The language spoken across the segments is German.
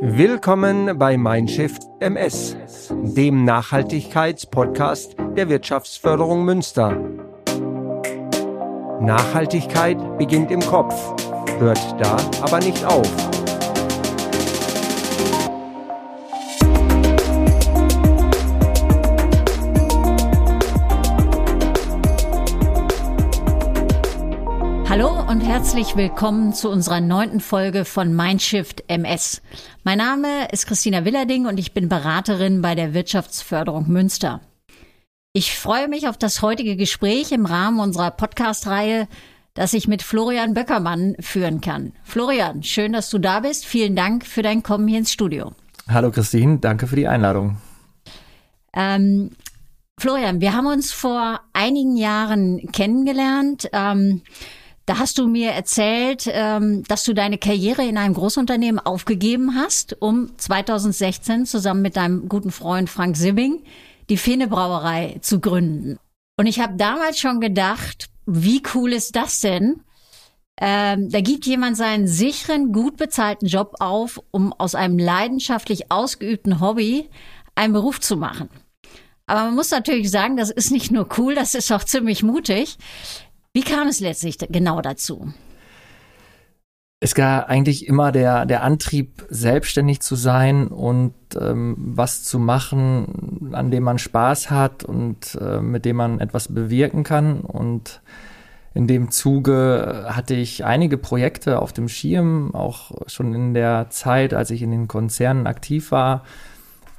Willkommen bei Mindshift MS, dem Nachhaltigkeitspodcast der Wirtschaftsförderung Münster. Nachhaltigkeit beginnt im Kopf, hört da aber nicht auf. Herzlich willkommen zu unserer neunten Folge von Mindshift MS. Mein Name ist Christina Willerding und ich bin Beraterin bei der Wirtschaftsförderung Münster. Ich freue mich auf das heutige Gespräch im Rahmen unserer Podcast-Reihe, das ich mit Florian Böckermann führen kann. Florian, schön, dass du da bist. Vielen Dank für dein Kommen hier ins Studio. Hallo Christine, danke für die Einladung. Ähm, Florian, wir haben uns vor einigen Jahren kennengelernt. Ähm, da hast du mir erzählt, ähm, dass du deine Karriere in einem Großunternehmen aufgegeben hast, um 2016 zusammen mit deinem guten Freund Frank Sibbing die Fene Brauerei zu gründen. Und ich habe damals schon gedacht, wie cool ist das denn? Ähm, da gibt jemand seinen sicheren, gut bezahlten Job auf, um aus einem leidenschaftlich ausgeübten Hobby einen Beruf zu machen. Aber man muss natürlich sagen, das ist nicht nur cool, das ist auch ziemlich mutig. Wie kam es letztlich genau dazu? Es gab eigentlich immer der, der Antrieb, selbstständig zu sein und ähm, was zu machen, an dem man Spaß hat und äh, mit dem man etwas bewirken kann. Und in dem Zuge hatte ich einige Projekte auf dem Schirm, auch schon in der Zeit, als ich in den Konzernen aktiv war,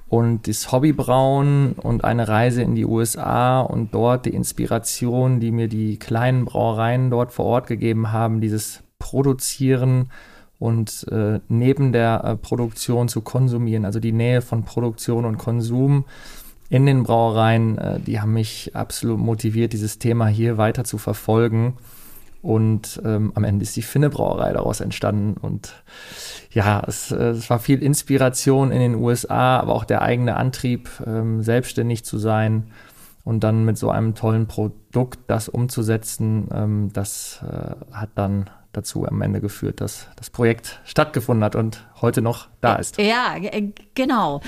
und das Hobbybrauen und eine Reise in die USA und dort die Inspiration, die mir die kleinen Brauereien dort vor Ort gegeben haben, dieses Produzieren und äh, neben der äh, Produktion zu konsumieren, also die Nähe von Produktion und Konsum in den Brauereien, äh, die haben mich absolut motiviert, dieses Thema hier weiter zu verfolgen. Und ähm, am Ende ist die Finne Brauerei daraus entstanden. Und ja, es, äh, es war viel Inspiration in den USA, aber auch der eigene Antrieb, ähm, selbstständig zu sein und dann mit so einem tollen Produkt das umzusetzen, ähm, das äh, hat dann dazu am Ende geführt, dass das Projekt stattgefunden hat und heute noch da ist. Ja, genau.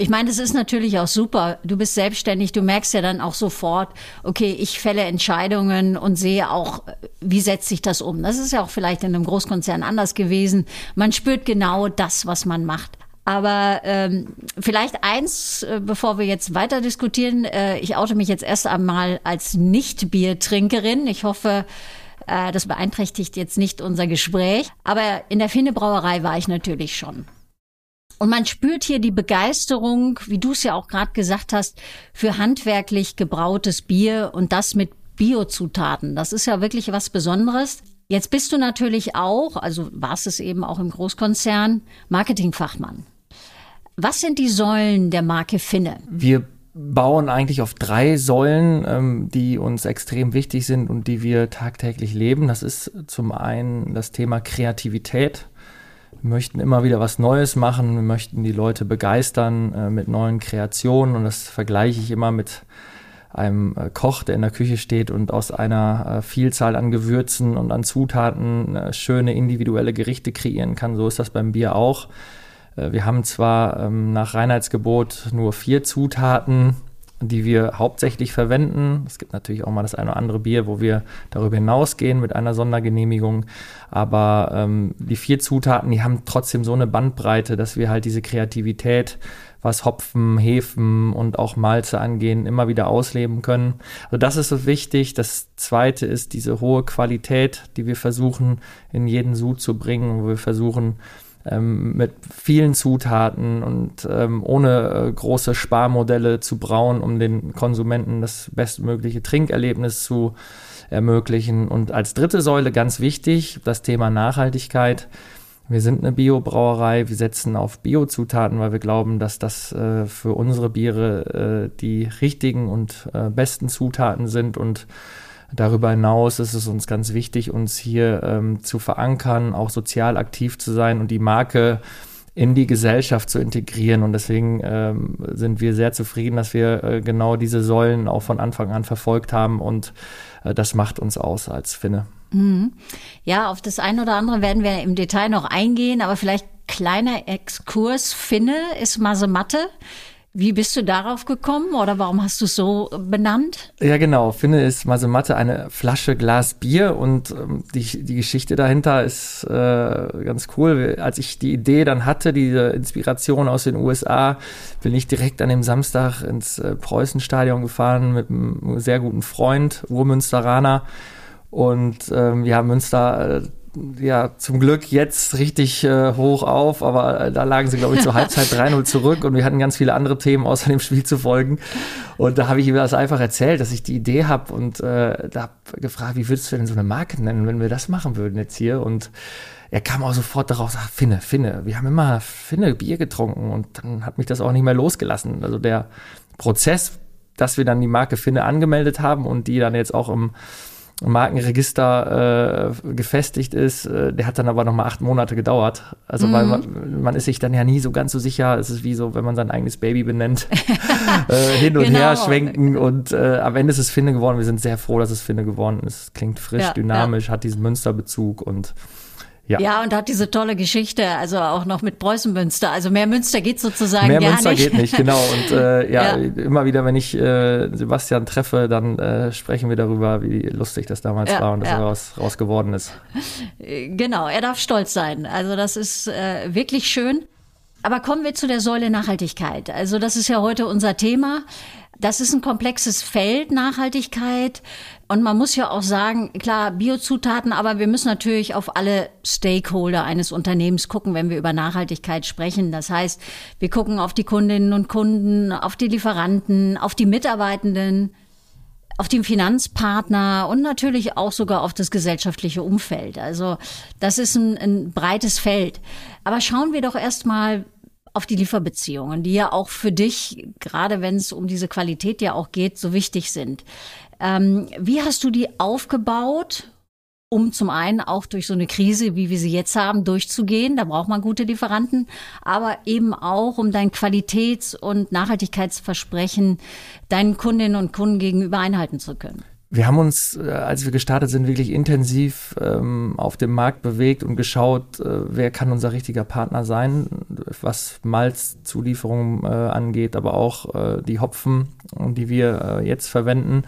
Ich meine, das ist natürlich auch super. Du bist selbstständig, du merkst ja dann auch sofort, okay, ich fälle Entscheidungen und sehe auch, wie setzt sich das um. Das ist ja auch vielleicht in einem Großkonzern anders gewesen. Man spürt genau das, was man macht. Aber ähm, vielleicht eins, äh, bevor wir jetzt weiter diskutieren. Äh, ich oute mich jetzt erst einmal als Nicht-Biertrinkerin. Ich hoffe, äh, das beeinträchtigt jetzt nicht unser Gespräch. Aber in der Fine Brauerei war ich natürlich schon. Und man spürt hier die Begeisterung, wie du es ja auch gerade gesagt hast, für handwerklich gebrautes Bier und das mit Biozutaten. Das ist ja wirklich was Besonderes. Jetzt bist du natürlich auch, also warst es eben auch im Großkonzern, Marketingfachmann. Was sind die Säulen der Marke Finne? Wir bauen eigentlich auf drei Säulen, ähm, die uns extrem wichtig sind und die wir tagtäglich leben. Das ist zum einen das Thema Kreativität. Wir möchten immer wieder was Neues machen, wir möchten die Leute begeistern äh, mit neuen Kreationen und das vergleiche ich immer mit einem äh, Koch, der in der Küche steht und aus einer äh, Vielzahl an Gewürzen und an Zutaten äh, schöne individuelle Gerichte kreieren kann. So ist das beim Bier auch. Äh, wir haben zwar ähm, nach Reinheitsgebot nur vier Zutaten, die wir hauptsächlich verwenden. Es gibt natürlich auch mal das eine oder andere Bier, wo wir darüber hinausgehen mit einer Sondergenehmigung. Aber ähm, die vier Zutaten, die haben trotzdem so eine Bandbreite, dass wir halt diese Kreativität, was Hopfen, Hefen und auch Malze angehen, immer wieder ausleben können. Also das ist so wichtig. Das zweite ist diese hohe Qualität, die wir versuchen in jeden Sud zu bringen, wo wir versuchen, ähm, mit vielen Zutaten und ähm, ohne äh, große Sparmodelle zu brauen, um den Konsumenten das bestmögliche Trinkerlebnis zu ermöglichen. Und als dritte Säule ganz wichtig, das Thema Nachhaltigkeit. Wir sind eine Biobrauerei, wir setzen auf Biozutaten, weil wir glauben, dass das äh, für unsere Biere äh, die richtigen und äh, besten Zutaten sind und Darüber hinaus ist es uns ganz wichtig, uns hier ähm, zu verankern, auch sozial aktiv zu sein und die Marke in die Gesellschaft zu integrieren. Und deswegen ähm, sind wir sehr zufrieden, dass wir äh, genau diese Säulen auch von Anfang an verfolgt haben. Und äh, das macht uns aus als Finne. Mhm. Ja, auf das eine oder andere werden wir im Detail noch eingehen, aber vielleicht kleiner Exkurs. Finne ist Masematte. Wie bist du darauf gekommen oder warum hast du es so benannt? Ja, genau. Finne ist Masematte eine Flasche Glas Bier und ähm, die, die Geschichte dahinter ist äh, ganz cool. Als ich die Idee dann hatte, diese Inspiration aus den USA, bin ich direkt an dem Samstag ins äh, Preußenstadion gefahren mit einem sehr guten Freund, Urmünsteraner. Und ähm, ja, Münster äh, ja zum Glück jetzt richtig äh, hoch auf, aber äh, da lagen sie, glaube ich, zur Halbzeit 3-0 zurück und wir hatten ganz viele andere Themen außer dem Spiel zu folgen. Und da habe ich ihm das einfach erzählt, dass ich die Idee habe und äh, da habe gefragt, wie würdest du denn so eine Marke nennen, wenn wir das machen würden jetzt hier? Und er kam auch sofort darauf, sagt, Finne, Finne, wir haben immer Finne Bier getrunken und dann hat mich das auch nicht mehr losgelassen. Also der Prozess, dass wir dann die Marke Finne angemeldet haben und die dann jetzt auch im Markenregister äh, gefestigt ist. Äh, der hat dann aber nochmal acht Monate gedauert. Also mhm. weil man, man, ist sich dann ja nie so ganz so sicher. Es ist wie so, wenn man sein eigenes Baby benennt. äh, hin und genau. her schwenken und äh, am Ende ist es Finde geworden. Wir sind sehr froh, dass es Finde geworden ist. Klingt frisch, ja, dynamisch, ja. hat diesen Münsterbezug und ja. ja, und hat diese tolle Geschichte, also auch noch mit Preußen-Münster. Also mehr Münster geht sozusagen mehr gar Münster nicht. geht nicht, genau. Und äh, ja, ja, immer wieder, wenn ich äh, Sebastian treffe, dann äh, sprechen wir darüber, wie lustig das damals ja, war und dass ja. raus, raus geworden ist. Genau, er darf stolz sein. Also das ist äh, wirklich schön. Aber kommen wir zu der Säule Nachhaltigkeit. Also das ist ja heute unser Thema. Das ist ein komplexes Feld, Nachhaltigkeit. Und man muss ja auch sagen, klar, Biozutaten, aber wir müssen natürlich auf alle Stakeholder eines Unternehmens gucken, wenn wir über Nachhaltigkeit sprechen. Das heißt, wir gucken auf die Kundinnen und Kunden, auf die Lieferanten, auf die Mitarbeitenden, auf den Finanzpartner und natürlich auch sogar auf das gesellschaftliche Umfeld. Also das ist ein, ein breites Feld. Aber schauen wir doch erstmal auf die Lieferbeziehungen, die ja auch für dich, gerade wenn es um diese Qualität ja auch geht, so wichtig sind. Ähm, wie hast du die aufgebaut, um zum einen auch durch so eine Krise, wie wir sie jetzt haben, durchzugehen? Da braucht man gute Lieferanten, aber eben auch, um dein Qualitäts- und Nachhaltigkeitsversprechen deinen Kundinnen und Kunden gegenüber einhalten zu können. Wir haben uns, äh, als wir gestartet sind, wirklich intensiv ähm, auf dem Markt bewegt und geschaut, äh, wer kann unser richtiger Partner sein, was Malzzulieferungen äh, angeht, aber auch äh, die Hopfen, die wir äh, jetzt verwenden.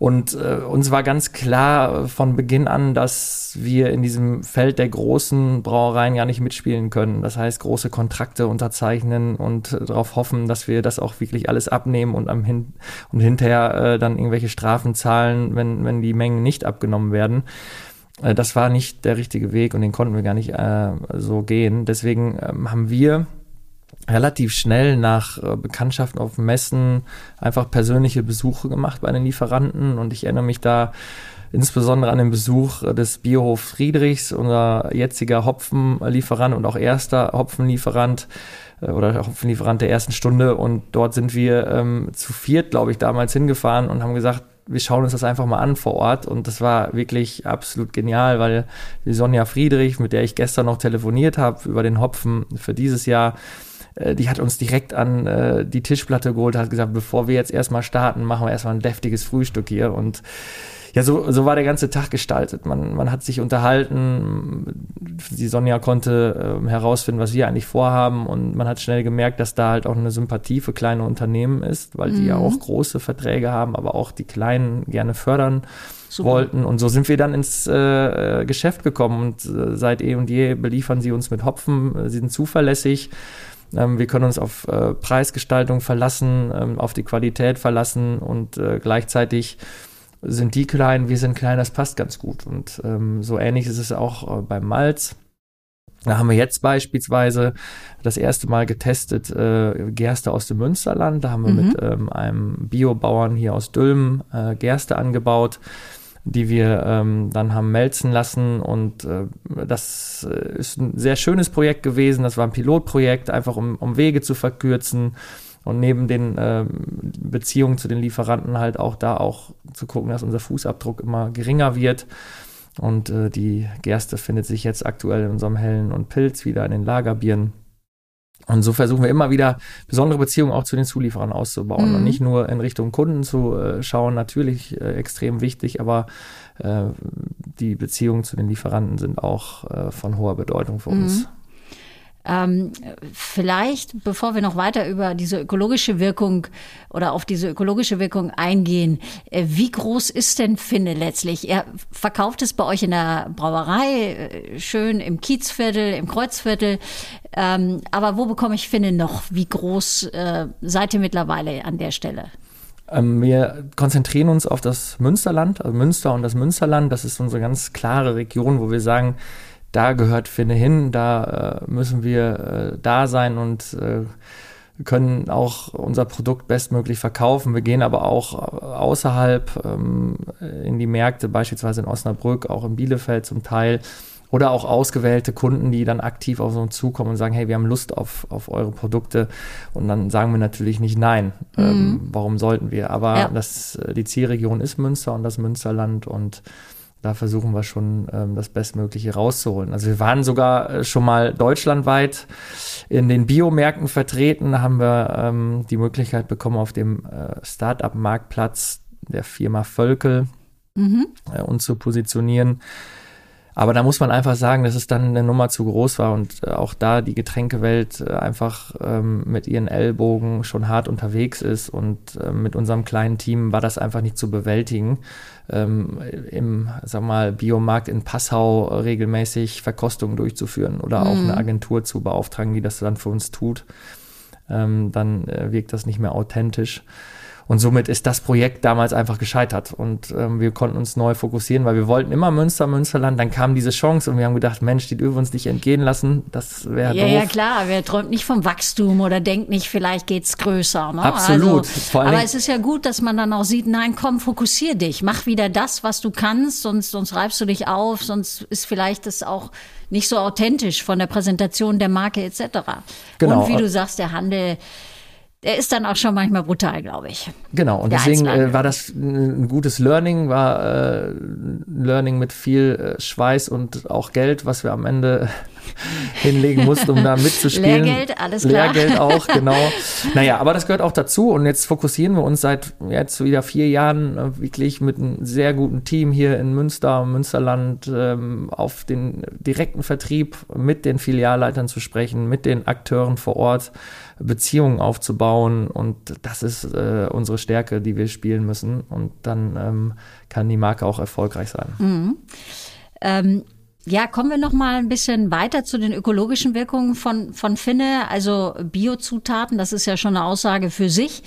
Und äh, uns war ganz klar von Beginn an, dass wir in diesem Feld der großen Brauereien gar nicht mitspielen können. Das heißt, große Kontrakte unterzeichnen und äh, darauf hoffen, dass wir das auch wirklich alles abnehmen und am hin und hinterher äh, dann irgendwelche Strafen zahlen, wenn, wenn die Mengen nicht abgenommen werden äh, das war nicht der richtige Weg und den konnten wir gar nicht äh, so gehen. Deswegen ähm, haben wir relativ schnell nach äh, Bekanntschaften auf Messen einfach persönliche Besuche gemacht bei den Lieferanten. Und ich erinnere mich da insbesondere an den Besuch äh, des Biohof Friedrichs, unser jetziger Hopfenlieferant und auch erster Hopfenlieferant äh, oder Hopfenlieferant der ersten Stunde. Und dort sind wir ähm, zu viert, glaube ich, damals hingefahren und haben gesagt, wir schauen uns das einfach mal an vor Ort. Und das war wirklich absolut genial, weil die Sonja Friedrich, mit der ich gestern noch telefoniert habe über den Hopfen für dieses Jahr, äh, die hat uns direkt an äh, die Tischplatte geholt, hat gesagt, bevor wir jetzt erstmal starten, machen wir erstmal ein deftiges Frühstück hier und ja, so, so war der ganze Tag gestaltet. Man, man hat sich unterhalten, die Sonja konnte äh, herausfinden, was wir eigentlich vorhaben und man hat schnell gemerkt, dass da halt auch eine Sympathie für kleine Unternehmen ist, weil die ja mhm. auch große Verträge haben, aber auch die kleinen gerne fördern Super. wollten. Und so sind wir dann ins äh, Geschäft gekommen und äh, seit eh und je beliefern sie uns mit Hopfen, sie sind zuverlässig. Ähm, wir können uns auf äh, Preisgestaltung verlassen, ähm, auf die Qualität verlassen und äh, gleichzeitig sind die klein, wir sind klein, das passt ganz gut. Und ähm, so ähnlich ist es auch äh, beim Malz. Da haben wir jetzt beispielsweise das erste Mal getestet äh, Gerste aus dem Münsterland. Da haben wir mhm. mit ähm, einem Biobauern hier aus Dülmen äh, Gerste angebaut die wir ähm, dann haben melzen lassen. Und äh, das äh, ist ein sehr schönes Projekt gewesen. Das war ein Pilotprojekt, einfach um, um Wege zu verkürzen und neben den äh, Beziehungen zu den Lieferanten halt auch da auch zu gucken, dass unser Fußabdruck immer geringer wird. Und äh, die Gerste findet sich jetzt aktuell in unserem Hellen und Pilz wieder in den Lagerbieren. Und so versuchen wir immer wieder besondere Beziehungen auch zu den Zulieferern auszubauen mhm. und nicht nur in Richtung Kunden zu äh, schauen, natürlich äh, extrem wichtig, aber äh, die Beziehungen zu den Lieferanten sind auch äh, von hoher Bedeutung für mhm. uns. Ähm, vielleicht, bevor wir noch weiter über diese ökologische Wirkung oder auf diese ökologische Wirkung eingehen, äh, wie groß ist denn Finne letztlich? Ihr verkauft es bei euch in der Brauerei, äh, schön im Kiezviertel, im Kreuzviertel. Ähm, aber wo bekomme ich Finne noch? Wie groß äh, seid ihr mittlerweile an der Stelle? Ähm, wir konzentrieren uns auf das Münsterland, also Münster und das Münsterland. Das ist unsere ganz klare Region, wo wir sagen, da gehört Finne hin, da äh, müssen wir äh, da sein und äh, können auch unser Produkt bestmöglich verkaufen. Wir gehen aber auch äh, außerhalb ähm, in die Märkte, beispielsweise in Osnabrück, auch in Bielefeld zum Teil. Oder auch ausgewählte Kunden, die dann aktiv auf uns zukommen und sagen, hey, wir haben Lust auf, auf eure Produkte. Und dann sagen wir natürlich nicht nein. Mhm. Ähm, warum sollten wir? Aber ja. das, äh, die Zielregion ist Münster und das Münsterland und da versuchen wir schon ähm, das Bestmögliche rauszuholen. Also wir waren sogar äh, schon mal deutschlandweit in den Biomärkten vertreten, haben wir ähm, die Möglichkeit bekommen, auf dem äh, Start-up-Marktplatz der Firma Völkel mhm. äh, uns zu positionieren. Aber da muss man einfach sagen, dass es dann eine Nummer zu groß war und äh, auch da die Getränkewelt äh, einfach ähm, mit ihren Ellbogen schon hart unterwegs ist und äh, mit unserem kleinen Team war das einfach nicht zu bewältigen. Ähm, Im, sag mal, Biomarkt in Passau regelmäßig Verkostungen durchzuführen oder auch eine mhm. Agentur zu beauftragen, die das dann für uns tut. Ähm, dann äh, wirkt das nicht mehr authentisch. Und somit ist das Projekt damals einfach gescheitert. Und ähm, wir konnten uns neu fokussieren, weil wir wollten immer Münster, Münsterland. Dann kam diese Chance und wir haben gedacht, Mensch, die dürfen uns nicht entgehen lassen. Das wäre ja, doof. Ja, klar. Wer träumt nicht vom Wachstum oder denkt nicht, vielleicht geht's größer. Ne? Absolut. Also, aber es ist ja gut, dass man dann auch sieht, nein, komm, fokussier dich. Mach wieder das, was du kannst, sonst, sonst reibst du dich auf, sonst ist vielleicht das auch nicht so authentisch von der Präsentation der Marke etc. Genau. Und wie du sagst, der Handel der ist dann auch schon manchmal brutal, glaube ich. Genau, und deswegen äh, war das ein gutes Learning, war äh, Learning mit viel äh, Schweiß und auch Geld, was wir am Ende hinlegen mussten, um da mitzuspielen. Lehrgeld, alles klar. Lehrgeld auch, genau. naja, aber das gehört auch dazu und jetzt fokussieren wir uns seit jetzt wieder vier Jahren äh, wirklich mit einem sehr guten Team hier in Münster, Münsterland ähm, auf den direkten Vertrieb mit den Filialleitern zu sprechen, mit den Akteuren vor Ort Beziehungen aufzubauen und das ist äh, unsere Stärke, die wir spielen müssen und dann ähm, kann die Marke auch erfolgreich sein. Mhm. Ähm ja, kommen wir noch mal ein bisschen weiter zu den ökologischen Wirkungen von, von Finne, also Biozutaten. Das ist ja schon eine Aussage für sich.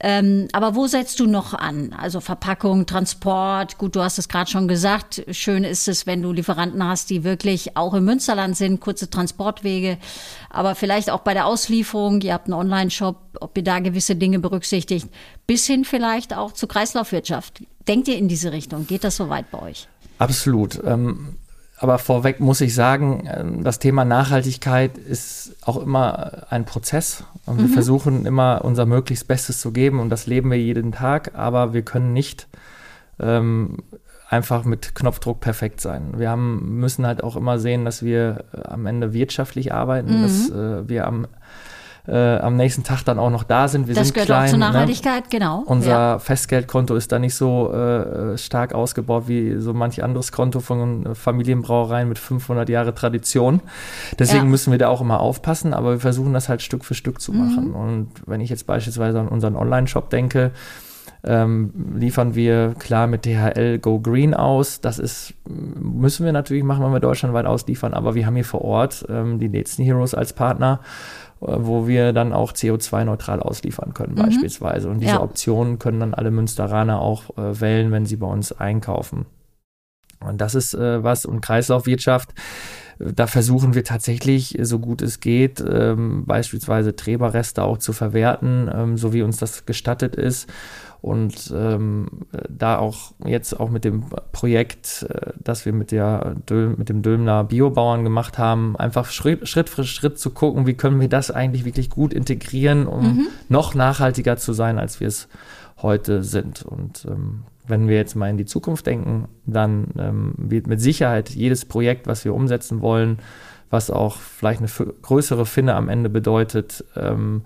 Ähm, aber wo setzt du noch an? Also Verpackung, Transport. Gut, du hast es gerade schon gesagt. Schön ist es, wenn du Lieferanten hast, die wirklich auch im Münsterland sind, kurze Transportwege. Aber vielleicht auch bei der Auslieferung. Ihr habt einen Online-Shop, ob ihr da gewisse Dinge berücksichtigt. Bis hin vielleicht auch zur Kreislaufwirtschaft. Denkt ihr in diese Richtung? Geht das so weit bei euch? Absolut. Ähm aber vorweg muss ich sagen, ähm, das Thema Nachhaltigkeit ist auch immer ein Prozess. Und wir mhm. versuchen immer unser möglichst Bestes zu geben und das leben wir jeden Tag, aber wir können nicht ähm, einfach mit Knopfdruck perfekt sein. Wir haben, müssen halt auch immer sehen, dass wir äh, am Ende wirtschaftlich arbeiten, mhm. dass äh, wir am äh, am nächsten Tag dann auch noch da sind. Wir das sind gehört klein, auch zur ne? Nachhaltigkeit, ne? genau. Unser ja. Festgeldkonto ist da nicht so äh, stark ausgebaut wie so manch anderes Konto von Familienbrauereien mit 500 Jahre Tradition. Deswegen ja. müssen wir da auch immer aufpassen, aber wir versuchen das halt Stück für Stück zu machen. Mhm. Und wenn ich jetzt beispielsweise an unseren Online-Shop denke, ähm, liefern wir klar mit DHL Go Green aus. Das ist, müssen wir natürlich machen, wenn wir deutschlandweit ausliefern, aber wir haben hier vor Ort ähm, die Netzen Heroes als Partner äh, wo wir dann auch CO2-neutral ausliefern können, mhm. beispielsweise. Und diese ja. Optionen können dann alle Münsteraner auch äh, wählen, wenn sie bei uns einkaufen. Und das ist äh, was. Und Kreislaufwirtschaft, äh, da versuchen wir tatsächlich, so gut es geht, ähm, beispielsweise Treberreste auch zu verwerten, ähm, so wie uns das gestattet ist und ähm, da auch jetzt auch mit dem Projekt, äh, das wir mit, der Döl, mit dem Dülmner Biobauern gemacht haben, einfach Schritt, Schritt für Schritt zu gucken, wie können wir das eigentlich wirklich gut integrieren, um mhm. noch nachhaltiger zu sein, als wir es heute sind. Und ähm, wenn wir jetzt mal in die Zukunft denken, dann ähm, wird mit Sicherheit jedes Projekt, was wir umsetzen wollen, was auch vielleicht eine größere Finne am Ende bedeutet, ähm,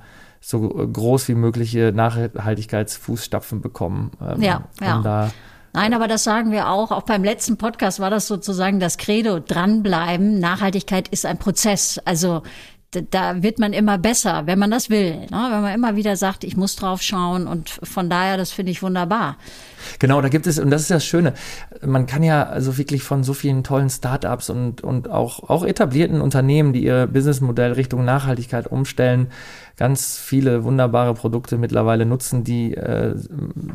so groß wie mögliche Nachhaltigkeitsfußstapfen bekommen. Ähm, ja, ja. Nein, aber das sagen wir auch. Auch beim letzten Podcast war das sozusagen das Credo, dranbleiben. Nachhaltigkeit ist ein Prozess. Also da wird man immer besser, wenn man das will. Ne? Wenn man immer wieder sagt, ich muss drauf schauen und von daher, das finde ich wunderbar. Genau, da gibt es, und das ist das Schöne, man kann ja also wirklich von so vielen tollen Startups und, und auch, auch etablierten Unternehmen, die ihr Businessmodell Richtung Nachhaltigkeit umstellen, ganz viele wunderbare Produkte mittlerweile nutzen, die äh,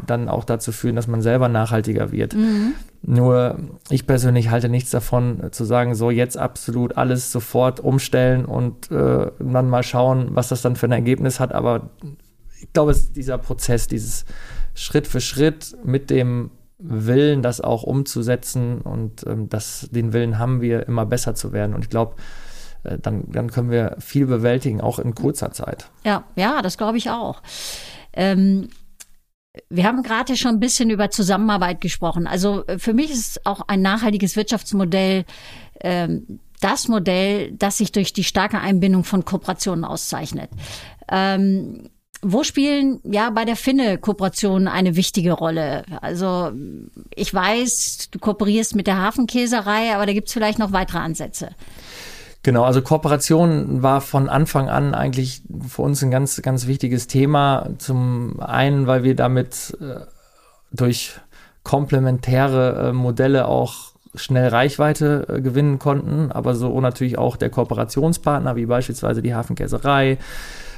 dann auch dazu führen, dass man selber nachhaltiger wird. Mhm. Nur ich persönlich halte nichts davon, zu sagen, so jetzt absolut alles sofort umstellen und äh, dann mal schauen, was das dann für ein Ergebnis hat. Aber ich glaube, es ist dieser Prozess, dieses Schritt für Schritt mit dem Willen, das auch umzusetzen und ähm, das, den Willen haben wir, immer besser zu werden. Und ich glaube, dann, dann können wir viel bewältigen, auch in kurzer Zeit. Ja, ja, das glaube ich auch. Ähm, wir haben gerade schon ein bisschen über Zusammenarbeit gesprochen. Also äh, für mich ist auch ein nachhaltiges Wirtschaftsmodell ähm, das Modell, das sich durch die starke Einbindung von Kooperationen auszeichnet. Ähm, wo spielen ja bei der Finne Kooperationen eine wichtige Rolle? Also ich weiß, du kooperierst mit der Hafenkäserei, aber da gibt es vielleicht noch weitere Ansätze. Genau, also Kooperation war von Anfang an eigentlich für uns ein ganz, ganz wichtiges Thema. Zum einen, weil wir damit äh, durch komplementäre äh, Modelle auch schnell Reichweite äh, gewinnen konnten, aber so natürlich auch der Kooperationspartner, wie beispielsweise die Hafenkäserei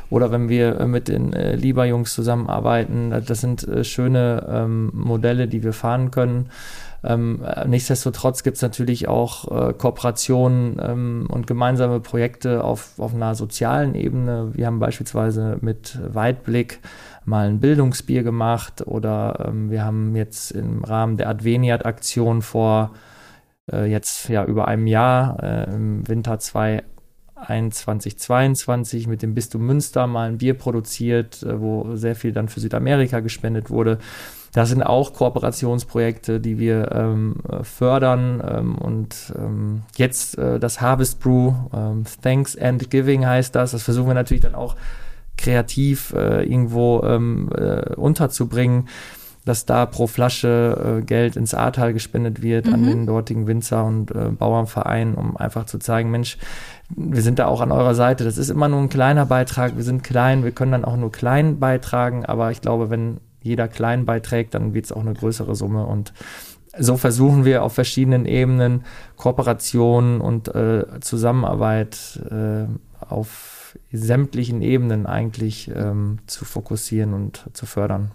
oder wenn wir äh, mit den äh, Lieber-Jungs zusammenarbeiten. Das sind äh, schöne ähm, Modelle, die wir fahren können. Ähm, nichtsdestotrotz gibt es natürlich auch äh, Kooperationen ähm, und gemeinsame Projekte auf, auf einer sozialen Ebene. Wir haben beispielsweise mit Weitblick mal ein Bildungsbier gemacht oder ähm, wir haben jetzt im Rahmen der Adveniat-Aktion vor äh, jetzt ja über einem Jahr äh, im Winter 2021, 2022 mit dem Bistum Münster mal ein Bier produziert, äh, wo sehr viel dann für Südamerika gespendet wurde. Das sind auch Kooperationsprojekte, die wir ähm, fördern. Ähm, und ähm, jetzt äh, das Harvest Brew, ähm, Thanks and Giving heißt das. Das versuchen wir natürlich dann auch kreativ äh, irgendwo ähm, äh, unterzubringen dass da pro Flasche äh, Geld ins Ahrtal gespendet wird mhm. an den dortigen Winzer- und äh, Bauernverein, um einfach zu zeigen, Mensch, wir sind da auch an eurer Seite. Das ist immer nur ein kleiner Beitrag. Wir sind klein, wir können dann auch nur klein beitragen. Aber ich glaube, wenn jeder klein beiträgt, dann wird es auch eine größere Summe. Und so versuchen wir auf verschiedenen Ebenen Kooperation und äh, Zusammenarbeit äh, auf sämtlichen Ebenen eigentlich ähm, zu fokussieren und zu fördern.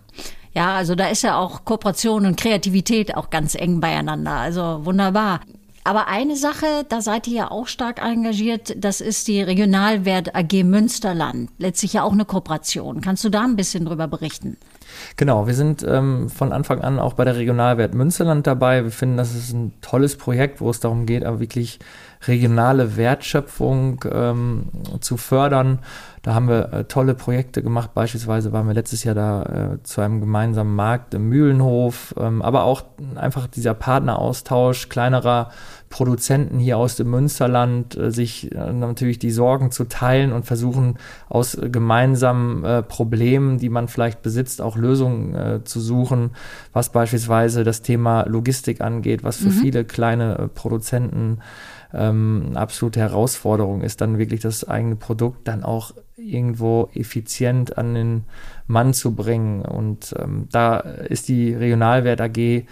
Ja, also da ist ja auch Kooperation und Kreativität auch ganz eng beieinander. Also wunderbar. Aber eine Sache, da seid ihr ja auch stark engagiert, das ist die Regionalwert AG Münsterland. Letztlich ja auch eine Kooperation. Kannst du da ein bisschen drüber berichten? Genau, wir sind ähm, von Anfang an auch bei der Regionalwert Münsterland dabei. Wir finden, das ist ein tolles Projekt, wo es darum geht, aber wirklich regionale Wertschöpfung ähm, zu fördern. Da haben wir äh, tolle Projekte gemacht. Beispielsweise waren wir letztes Jahr da äh, zu einem gemeinsamen Markt im Mühlenhof, ähm, aber auch einfach dieser Partneraustausch kleinerer Produzenten hier aus dem Münsterland, äh, sich äh, natürlich die Sorgen zu teilen und versuchen aus äh, gemeinsamen Problemen, die man vielleicht besitzt, auch Lösungen zu suchen, was beispielsweise das Thema Logistik angeht, was für mhm. viele kleine Produzenten ähm, absolute Herausforderung ist, dann wirklich das eigene Produkt dann auch irgendwo effizient an den Mann zu bringen. Und ähm, da ist die Regionalwert AG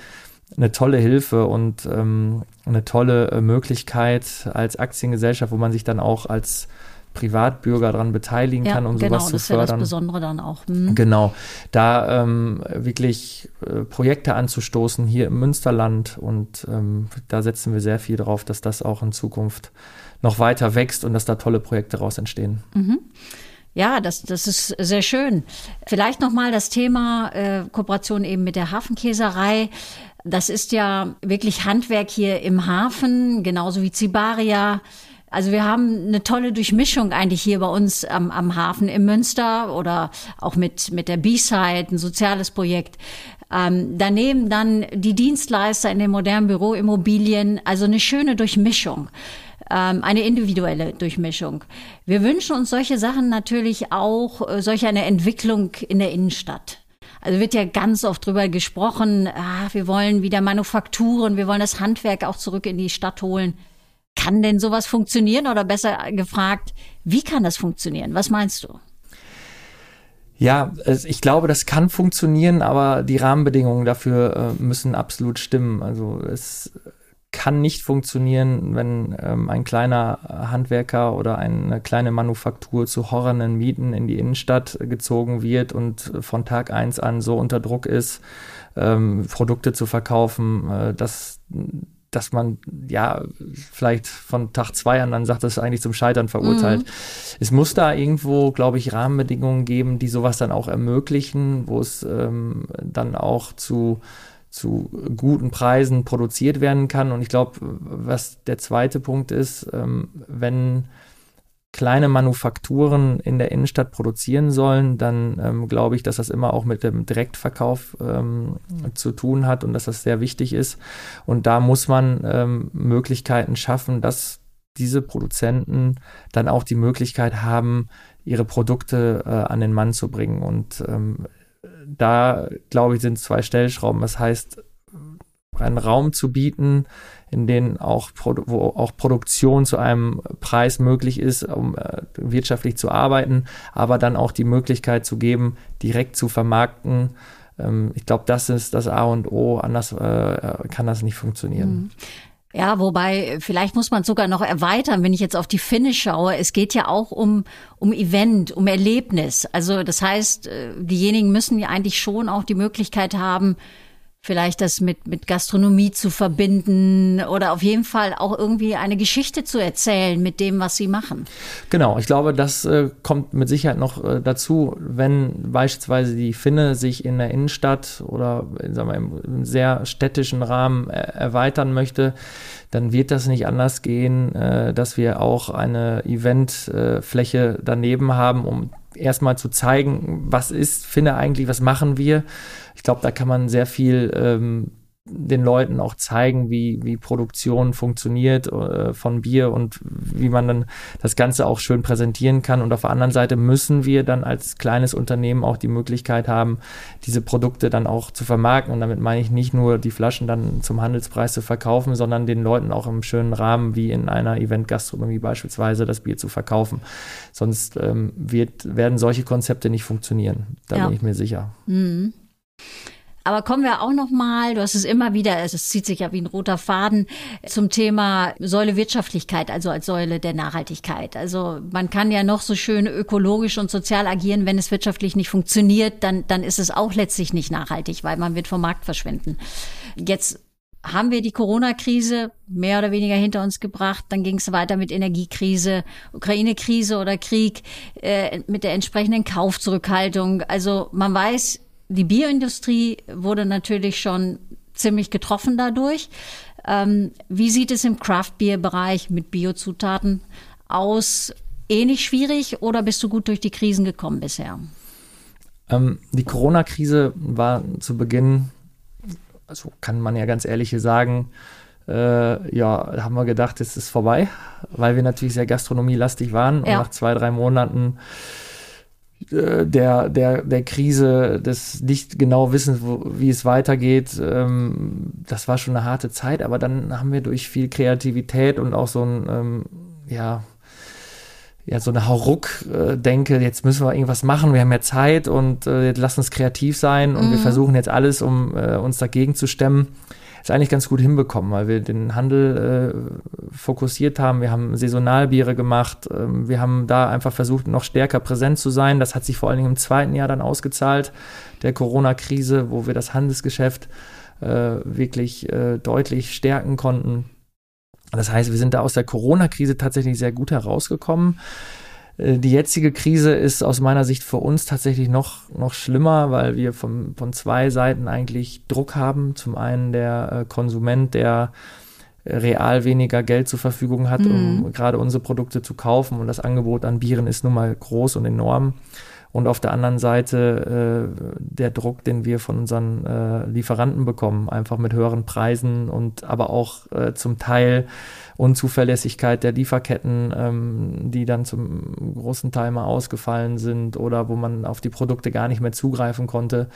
eine tolle Hilfe und ähm, eine tolle äh, Möglichkeit als Aktiengesellschaft, wo man sich dann auch als Privatbürger daran beteiligen ja, kann, um genau, sowas zu fördern. Genau, das ist ja das Besondere dann auch. Hm. Genau, da ähm, wirklich äh, Projekte anzustoßen hier im Münsterland und ähm, da setzen wir sehr viel drauf, dass das auch in Zukunft noch weiter wächst und dass da tolle Projekte daraus entstehen. Mhm. Ja, das, das ist sehr schön. Vielleicht nochmal das Thema äh, Kooperation eben mit der Hafenkäserei. Das ist ja wirklich Handwerk hier im Hafen, genauso wie Zibaria. Also wir haben eine tolle Durchmischung eigentlich hier bei uns am, am Hafen im Münster oder auch mit, mit der B-Side, ein soziales Projekt. Ähm, daneben dann die Dienstleister in den modernen Büroimmobilien, also eine schöne Durchmischung. ähm, eine individuelle Durchmischung. Wir wünschen uns solche Sachen natürlich auch, äh, solch eine Entwicklung in der Innenstadt. Also wird ja ganz oft drüber gesprochen, ah, wir wollen wieder Manufakturen, wir wollen das Handwerk auch zurück in die Stadt holen. Kann denn sowas funktionieren oder besser gefragt, wie kann das funktionieren? Was meinst du? Ja, ich glaube, das kann funktionieren, aber die Rahmenbedingungen dafür äh, müssen absolut stimmen. Also es kann nicht funktionieren, wenn ähm, ein kleiner Handwerker oder eine kleine Manufaktur zu horrenden Mieten in die Innenstadt gezogen wird und von Tag eins an so unter Druck ist, ähm, Produkte zu verkaufen, äh, dass dass man ja vielleicht von Tag zwei an dann sagt, das ist eigentlich zum Scheitern verurteilt. Mhm. Es muss da irgendwo, glaube ich, Rahmenbedingungen geben, die sowas dann auch ermöglichen, wo es ähm, dann auch zu zu guten Preisen produziert werden kann. Und ich glaube, was der zweite Punkt ist, ähm, wenn kleine Manufakturen in der Innenstadt produzieren sollen, dann ähm, glaube ich, dass das immer auch mit dem Direktverkauf ähm, zu tun hat und dass das sehr wichtig ist. Und da muss man ähm, Möglichkeiten schaffen, dass diese Produzenten dann auch die Möglichkeit haben, ihre Produkte äh, an den Mann zu bringen. Und ähm, da, glaube ich, sind zwei Stellschrauben. Das heißt, einen Raum zu bieten, in dem auch, wo auch Produktion zu einem Preis möglich ist, um äh, wirtschaftlich zu arbeiten, aber dann auch die Möglichkeit zu geben, direkt zu vermarkten. Ähm, ich glaube, das ist das A und O. Anders äh, kann das nicht funktionieren. Mhm. Ja, wobei vielleicht muss man sogar noch erweitern, wenn ich jetzt auf die Finne schaue. Es geht ja auch um, um Event, um Erlebnis. Also das heißt, äh, diejenigen müssen ja eigentlich schon auch die Möglichkeit haben, vielleicht das mit, mit Gastronomie zu verbinden oder auf jeden Fall auch irgendwie eine Geschichte zu erzählen mit dem, was sie machen. Genau, ich glaube, das äh, kommt mit Sicherheit noch äh, dazu, wenn beispielsweise die Finne sich in der Innenstadt oder sagen wir, im sehr städtischen Rahmen äh, erweitern möchte, dann wird das nicht anders gehen, äh, dass wir auch eine Eventfläche daneben haben, um erstmal zu zeigen, was ist Finne eigentlich, was machen wir. Ich glaube, da kann man sehr viel ähm, den Leuten auch zeigen, wie, wie Produktion funktioniert äh, von Bier und wie man dann das Ganze auch schön präsentieren kann. Und auf der anderen Seite müssen wir dann als kleines Unternehmen auch die Möglichkeit haben, diese Produkte dann auch zu vermarkten. Und damit meine ich nicht nur die Flaschen dann zum Handelspreis zu verkaufen, sondern den Leuten auch im schönen Rahmen wie in einer Event-Gastronomie beispielsweise das Bier zu verkaufen. Sonst ähm, wird, werden solche Konzepte nicht funktionieren. Da ja. bin ich mir sicher. Mhm. Aber kommen wir auch noch mal, du hast es immer wieder, es zieht sich ja wie ein roter Faden zum Thema Säule Wirtschaftlichkeit, also als Säule der Nachhaltigkeit. Also man kann ja noch so schön ökologisch und sozial agieren, wenn es wirtschaftlich nicht funktioniert, dann dann ist es auch letztlich nicht nachhaltig, weil man wird vom Markt verschwinden. Jetzt haben wir die Corona-Krise mehr oder weniger hinter uns gebracht. Dann ging es weiter mit Energiekrise, Ukraine-Krise oder Krieg, äh, mit der entsprechenden Kaufzurückhaltung. Also man weiß, die Bioindustrie wurde natürlich schon ziemlich getroffen dadurch. Ähm, wie sieht es im Craft-Bier-Bereich mit Biozutaten aus? Ähnlich schwierig oder bist du gut durch die Krisen gekommen bisher? Ähm, die Corona-Krise war zu Beginn, also kann man ja ganz ehrlich sagen, äh, ja, haben wir gedacht, es ist vorbei, weil wir natürlich sehr gastronomielastig waren und nach zwei, drei Monaten der, der, der Krise, des nicht genau Wissens, wo, wie es weitergeht, ähm, das war schon eine harte Zeit, aber dann haben wir durch viel Kreativität und auch so ein, ähm, ja, ja, so eine Hauruck-Denke, jetzt müssen wir irgendwas machen, wir haben mehr Zeit und äh, jetzt lass uns kreativ sein und mhm. wir versuchen jetzt alles, um äh, uns dagegen zu stemmen ist eigentlich ganz gut hinbekommen, weil wir den Handel äh, fokussiert haben. Wir haben Saisonalbiere gemacht. Ähm, wir haben da einfach versucht, noch stärker präsent zu sein. Das hat sich vor allen Dingen im zweiten Jahr dann ausgezahlt, der Corona-Krise, wo wir das Handelsgeschäft äh, wirklich äh, deutlich stärken konnten. Das heißt, wir sind da aus der Corona-Krise tatsächlich sehr gut herausgekommen. Äh, die jetzige Krise ist aus meiner Sicht für uns tatsächlich noch, noch schlimmer, weil wir von, von zwei Seiten eigentlich Druck haben. Zum einen der äh, Konsument, der real weniger Geld zur Verfügung hat, mhm. um gerade unsere Produkte zu kaufen. Und das Angebot an Bieren ist nun mal groß und enorm. und auf der anderen Seite äh, der Druck, den wir von unseren äh, Lieferanten bekommen, einfach mit höheren Preisen und aber auch äh, zum Teil Unzuverlässigkeit der Lieferketten, ähm, die dann zum großen Teil mal ausgefallen sind oder wo man auf die Produkte gar nicht mehr zugreifen konnte.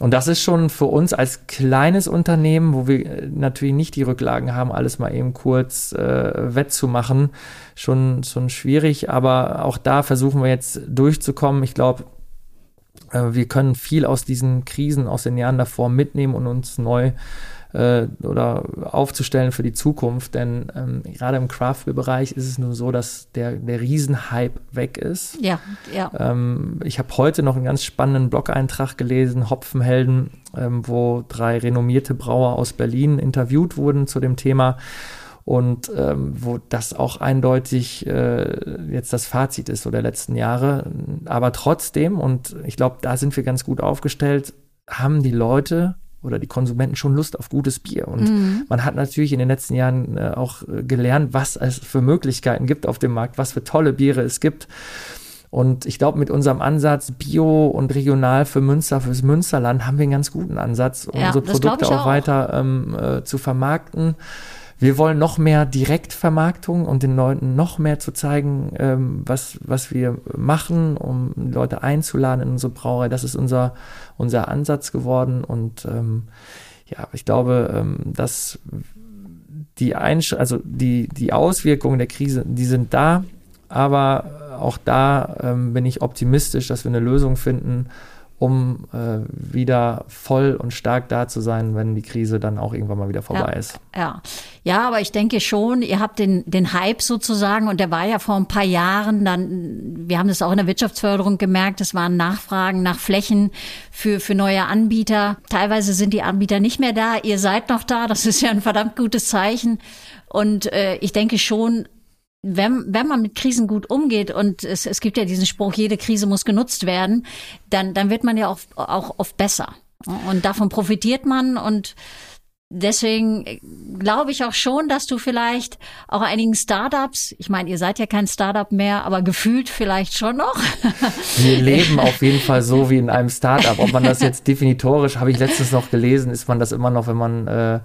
Und das ist schon für uns als kleines Unternehmen, wo wir äh, natürlich nicht die Rücklagen haben, alles mal eben kurz äh, wettzumachen, schon, schon schwierig. Aber auch da versuchen wir jetzt durchzukommen. Ich glaube, äh, wir können viel aus diesen Krisen aus den Jahren davor mitnehmen und uns neu äh, oder aufzustellen für die Zukunft. Denn ähm, gerade im Craft-Bereich ist es nur so, dass der, der Riesenhype weg ist. Ja, ja. Ähm, ich habe heute noch einen ganz spannenden Blog-Eintrag gelesen, Hopfenhelden, ähm, wo drei renommierte Brauer aus Berlin interviewt wurden zu dem Thema und ähm, wo das auch eindeutig äh, jetzt das Fazit ist so der letzten Jahre. Aber trotzdem, und ich glaube, da sind wir ganz gut aufgestellt, haben die Leute oder die Konsumenten schon Lust auf gutes Bier. Und mhm. man hat natürlich in den letzten Jahren äh, auch äh, gelernt, was es für Möglichkeiten gibt auf dem Markt, was für tolle Biere es gibt. Und ich glaube, mit unserem Ansatz Bio und regional für Münster, fürs Münsterland, haben wir einen ganz guten Ansatz, um ja, unsere Produkte auch, auch, weiter ähm, äh, zu vermarkten. Wir wollen noch mehr Direktvermarktung und den Leuten noch mehr zu zeigen, ähm, was, was wir machen, um Leute einzuladen in unsere Brauerei. Das ist unser, unser Ansatz geworden. Und ähm, ja, ich glaube, ähm, dass die Einsch also die, die Auswirkungen der Krise, die sind da, aber auch da ähm, bin ich optimistisch, dass wir eine Lösung finden, um äh, wieder voll und stark da zu sein, wenn die Krise dann auch irgendwann mal wieder vorbei ja, ist. Ja. ja, aber ich denke schon, ihr habt den, den Hype sozusagen und der war ja vor ein paar Jahren dann, wir haben das auch in der Wirtschaftsförderung gemerkt, es waren Nachfragen nach Flächen für, für neue Anbieter. Teilweise sind die Anbieter nicht mehr da, ihr seid noch da, das ist ja ein verdammt gutes Zeichen. Und äh, ich denke schon, wenn, wenn man mit Krisen gut umgeht und es, es gibt ja diesen Spruch, jede Krise muss genutzt werden, dann, dann wird man ja auch, auch oft besser. Und davon profitiert man und deswegen glaube ich auch schon, dass du vielleicht auch einigen Startups, ich meine, ihr seid ja kein Startup mehr, aber gefühlt vielleicht schon noch. Wir leben auf jeden Fall so wie in einem Startup. Ob man das jetzt definitorisch, habe ich letztens noch gelesen, ist man das immer noch, wenn man äh,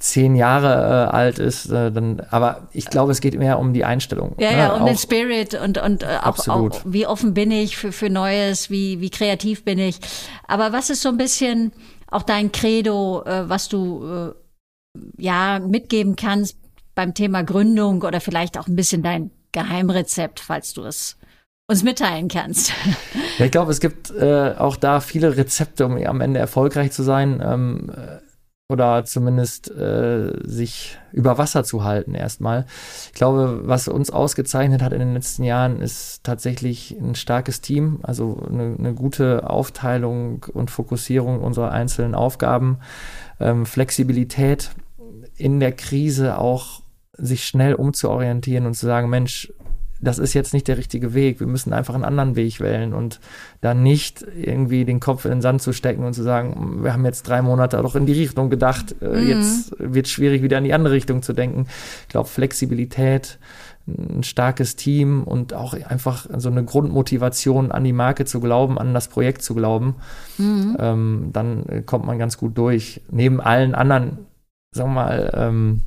zehn Jahre äh, alt ist, äh, dann, aber ich glaube, es geht mehr um die Einstellung. Ja, ne? ja, um auch, den Spirit und, und äh, auch, auch, wie offen bin ich für, für Neues, wie, wie kreativ bin ich. Aber was ist so ein bisschen auch dein Credo, äh, was du äh, ja mitgeben kannst beim Thema Gründung oder vielleicht auch ein bisschen dein Geheimrezept, falls du es uns mitteilen kannst. Ja, ich glaube, es gibt äh, auch da viele Rezepte, um am Ende erfolgreich zu sein. Ähm, oder zumindest äh, sich über Wasser zu halten erstmal. Ich glaube, was uns ausgezeichnet hat in den letzten Jahren, ist tatsächlich ein starkes Team, also eine, eine gute Aufteilung und Fokussierung unserer einzelnen Aufgaben, ähm, Flexibilität in der Krise auch sich schnell umzuorientieren und zu sagen, Mensch, das ist jetzt nicht der richtige Weg. Wir müssen einfach einen anderen Weg wählen und dann nicht irgendwie den Kopf in den Sand zu stecken und zu sagen, wir haben jetzt drei Monate doch in die Richtung gedacht, äh, mhm. jetzt wird es schwierig, wieder in die andere Richtung zu denken. Ich glaube, Flexibilität, ein starkes Team und auch einfach so eine Grundmotivation an die Marke zu glauben, an das Projekt zu glauben, mhm. ähm, dann kommt man ganz gut durch. Neben allen anderen, sagen wir mal, ähm,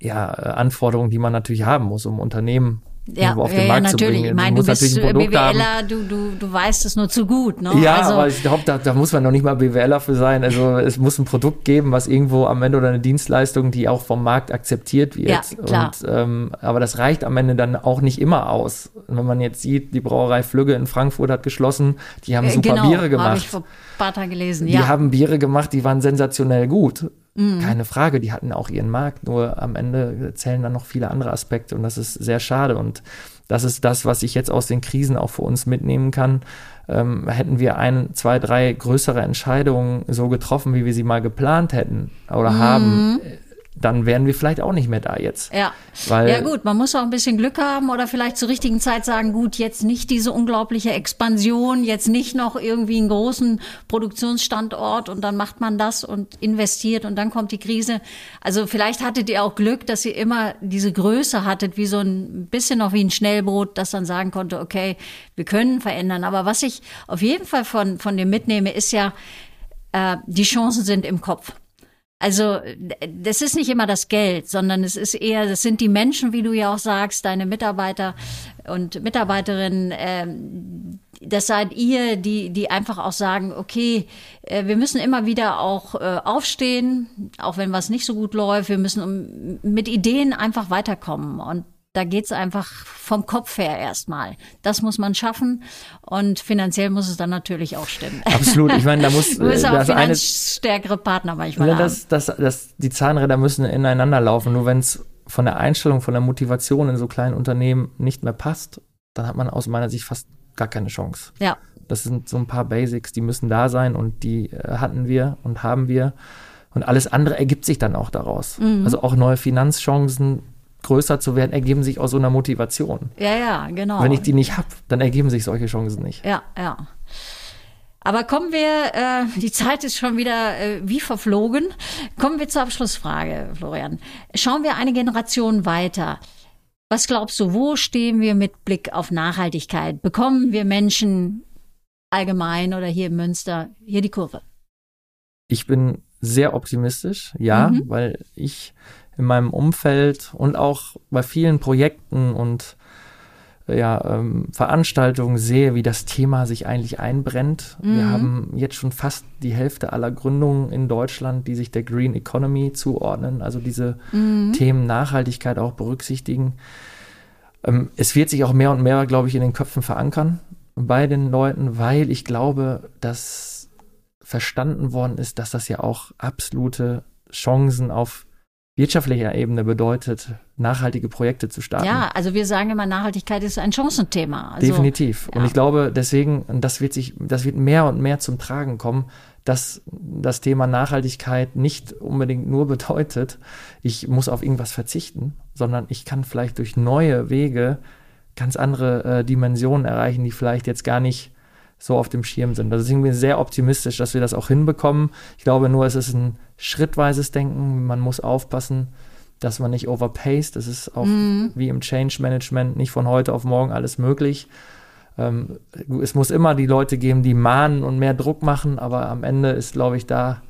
ja, Anforderungen, die man natürlich haben muss, um Unternehmen ja, auf den ja, Markt natürlich. zu bringen. Ich meine, du bist BWLer, du, du, du weißt es nur zu gut. Ne? Ja, also, aber ich glaube, da, da muss man noch nicht mal BWLer für sein. Also es muss ein Produkt geben, was irgendwo am Ende oder eine Dienstleistung, die auch vom Markt akzeptiert wird. Ja, klar. Und, ähm, aber das reicht am Ende dann auch nicht immer aus. wenn man jetzt sieht, die Brauerei Flügge in Frankfurt hat geschlossen, die haben äh, super genau, Biere gemacht. Habe ich vor ein paar Tagen gelesen, ja. Die haben Biere gemacht, die waren sensationell gut. Mhm. Keine Frage, die hatten auch ihren Markt, nur am Ende zählen dann noch viele andere Aspekte und das ist sehr schade und das ist das, was ich jetzt aus den Krisen auch für uns mitnehmen kann. Ähm, hätten wir ein, zwei, drei größere Entscheidungen so getroffen, wie wir sie mal geplant hätten oder mhm. haben, dann wären wir vielleicht auch nicht mehr da jetzt. Ja. Weil ja gut, man muss auch ein bisschen Glück haben oder vielleicht zur richtigen Zeit sagen, gut, jetzt nicht diese unglaubliche Expansion, jetzt nicht noch irgendwie einen großen Produktionsstandort und dann macht man das und investiert und dann kommt die Krise. Also vielleicht hattet ihr auch Glück, dass ihr immer diese Größe hattet, wie so ein bisschen noch wie ein Schnellboot, das dann sagen konnte, okay, wir können verändern. Aber was ich auf jeden Fall von, von dem mitnehme, ist ja, äh, die Chancen sind im Kopf. Also das ist nicht immer das Geld, sondern es ist eher, das sind die Menschen, wie du ja auch sagst, deine Mitarbeiter und Mitarbeiterinnen. Ähm, das seid ihr, die, die einfach auch sagen, okay, äh, wir müssen immer wieder auch äh, aufstehen, auch wenn was nicht so gut läuft. Wir müssen mit Ideen einfach weiterkommen. Und da geht's einfach vom Kopf her erstmal. Das muss man schaffen und finanziell muss es dann natürlich auch stimmen. Absolut. Ich meine, da muss du bist auch das eine stärkere Partner manchmal. Ja, das, das, das, die Zahnräder müssen ineinander laufen. Nur wenn es von der Einstellung, von der Motivation in so kleinen Unternehmen nicht mehr passt, dann hat man aus meiner Sicht fast gar keine Chance. Ja. Das sind so ein paar Basics, die müssen da sein und die äh, hatten wir und haben wir. Und alles andere ergibt sich dann auch daraus. Mhm. Also auch neue Finanzchancen größer zu werden, ergeben sich aus so einer Motivation. Ja, ja, genau. Wenn ich die nicht habe, dann ergeben sich solche Chancen nicht. Ja, ja. Aber kommen wir, äh, die Zeit ist schon wieder äh, wie verflogen. Kommen wir zur Abschlussfrage, Florian. Schauen wir eine Generation weiter. Was glaubst du, wo stehen wir mit Blick auf Nachhaltigkeit? Bekommen wir Menschen allgemein oder hier in Münster hier die Kurve? Ich bin sehr optimistisch, ja, mhm. weil ich in meinem Umfeld und auch bei vielen Projekten und ja, ähm, Veranstaltungen sehe, wie das Thema sich eigentlich einbrennt. Mhm. Wir haben jetzt schon fast die Hälfte aller Gründungen in Deutschland, die sich der Green Economy zuordnen, also diese mhm. Themen Nachhaltigkeit auch berücksichtigen. Ähm, es wird sich auch mehr und mehr, glaube ich, in den Köpfen verankern bei den Leuten, weil ich glaube, dass verstanden worden ist, dass das ja auch absolute Chancen auf wirtschaftlicher Ebene bedeutet, nachhaltige Projekte zu starten. Ja, also wir sagen immer, Nachhaltigkeit ist ein Chancenthema. Also, Definitiv. Ja. Und ich glaube, deswegen, das wird sich, das wird mehr und mehr zum Tragen kommen, dass das Thema Nachhaltigkeit nicht unbedingt nur bedeutet, ich muss auf irgendwas verzichten, sondern ich kann vielleicht durch neue Wege ganz andere äh, Dimensionen erreichen, die vielleicht jetzt gar nicht so auf dem Schirm sind. Also sind wir sehr optimistisch, dass wir das auch hinbekommen. Ich glaube nur, es ist ein schrittweises Denken. Man muss aufpassen, dass man nicht overpaced. Das ist auch mhm. wie im Change Management nicht von heute auf morgen alles möglich. Ähm, es muss immer die Leute geben, die mahnen und mehr Druck machen, aber am Ende ist, glaube ich, da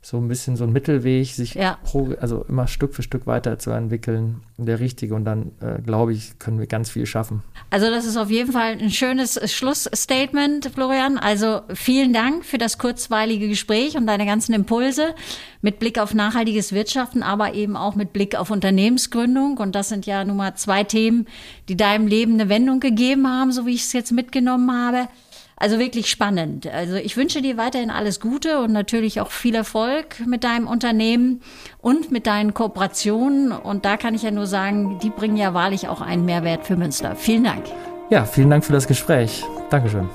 so ein bisschen so ein Mittelweg, sich ja. pro, also immer Stück für Stück weiterzuentwickeln, der richtige. Und dann, äh, glaube ich, können wir ganz viel schaffen. Also das ist auf jeden Fall ein schönes Schlussstatement, Florian. Also vielen Dank für das kurzweilige Gespräch und deine ganzen Impulse mit Blick auf nachhaltiges Wirtschaften, aber eben auch mit Blick auf Unternehmensgründung. Und das sind ja nun mal zwei Themen, die deinem Leben eine Wendung gegeben haben, so wie ich es jetzt mitgenommen habe. Also wirklich spannend. Also ich wünsche dir weiterhin alles Gute und natürlich auch viel Erfolg mit deinem Unternehmen und mit deinen Kooperationen. Und da kann ich ja nur sagen, die bringen ja wahrlich auch einen Mehrwert für Münster. Vielen Dank. Ja, vielen Dank für das Gespräch. Dankeschön.